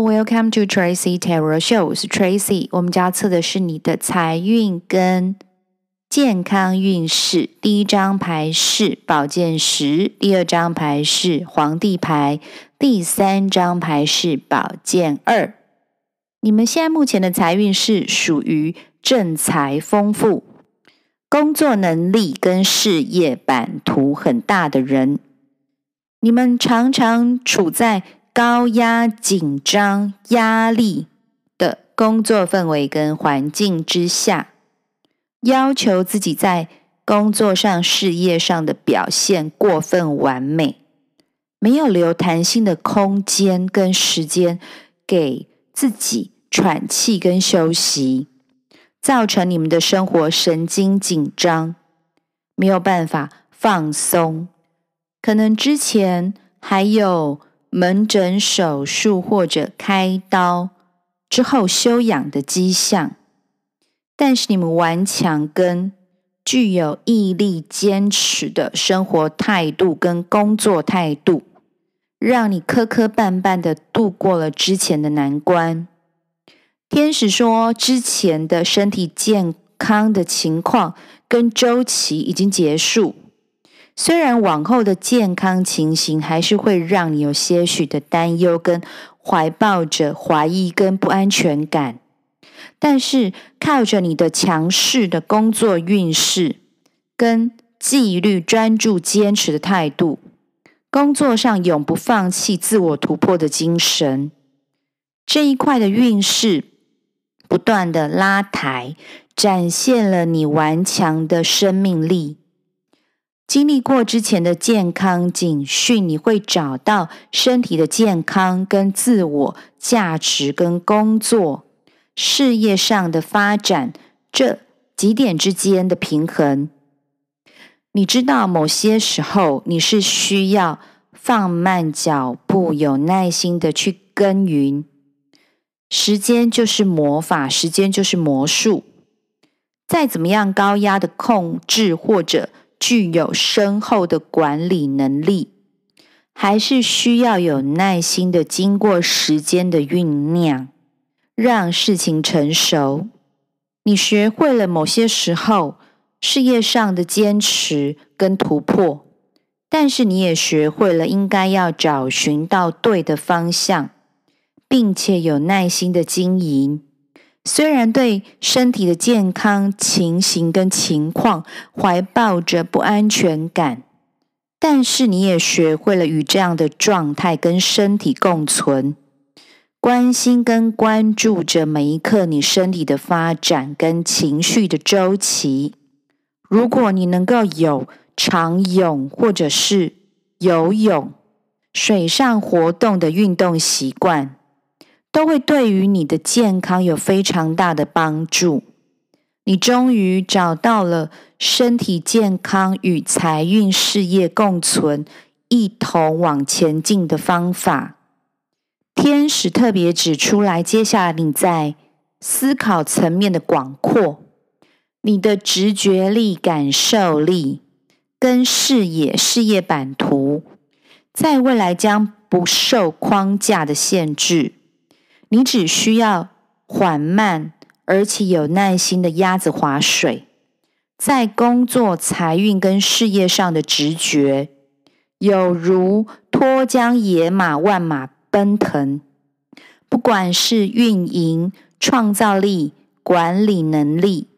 Welcome to Tracy Tarot Show，我是 Tracy。我们家测的是你的财运跟健康运势。第一张牌是宝剑十，第二张牌是皇帝牌，第三张牌是宝剑二。你们现在目前的财运是属于正财丰富，工作能力跟事业版图很大的人。你们常常处在高压、紧张、压力的工作氛围跟环境之下。要求自己在工作上、事业上的表现过分完美，没有留弹性的空间跟时间给自己喘气跟休息，造成你们的生活神经紧张，没有办法放松。可能之前还有门诊手术或者开刀之后休养的迹象。但是你们顽强跟具有毅力、坚持的生活态度跟工作态度，让你磕磕绊绊的度过了之前的难关。天使说，之前的身体健康的情况跟周期已经结束，虽然往后的健康情形还是会让你有些许的担忧，跟怀抱着怀疑跟不安全感。但是靠着你的强势的工作运势，跟纪律、专注、坚持的态度，工作上永不放弃、自我突破的精神，这一块的运势不断的拉抬，展现了你顽强的生命力。经历过之前的健康警讯，你会找到身体的健康、跟自我价值、跟工作。事业上的发展，这几点之间的平衡，你知道，某些时候你是需要放慢脚步，有耐心的去耕耘。时间就是魔法，时间就是魔术。再怎么样高压的控制，或者具有深厚的管理能力，还是需要有耐心的经过时间的酝酿。让事情成熟，你学会了某些时候事业上的坚持跟突破，但是你也学会了应该要找寻到对的方向，并且有耐心的经营。虽然对身体的健康情形跟情况怀抱着不安全感，但是你也学会了与这样的状态跟身体共存。关心跟关注着每一刻你身体的发展跟情绪的周期。如果你能够有长泳或者是游泳、水上活动的运动习惯，都会对于你的健康有非常大的帮助。你终于找到了身体健康与财运事业共存、一同往前进的方法。天使特别指出来，接下来你在思考层面的广阔，你的直觉力、感受力跟视野、事业版图，在未来将不受框架的限制。你只需要缓慢而且有耐心的鸭子划水，在工作、财运跟事业上的直觉，有如脱缰野马，万马。奔腾，不管是运营、创造力、管理能力，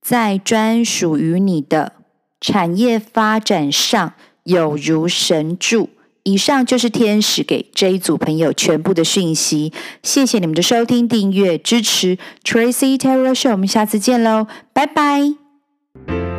在专属于你的产业发展上有如神助。以上就是天使给这一组朋友全部的讯息。谢谢你们的收听、订阅、支持，Tracy Tarot Show，我们下次见喽，拜拜。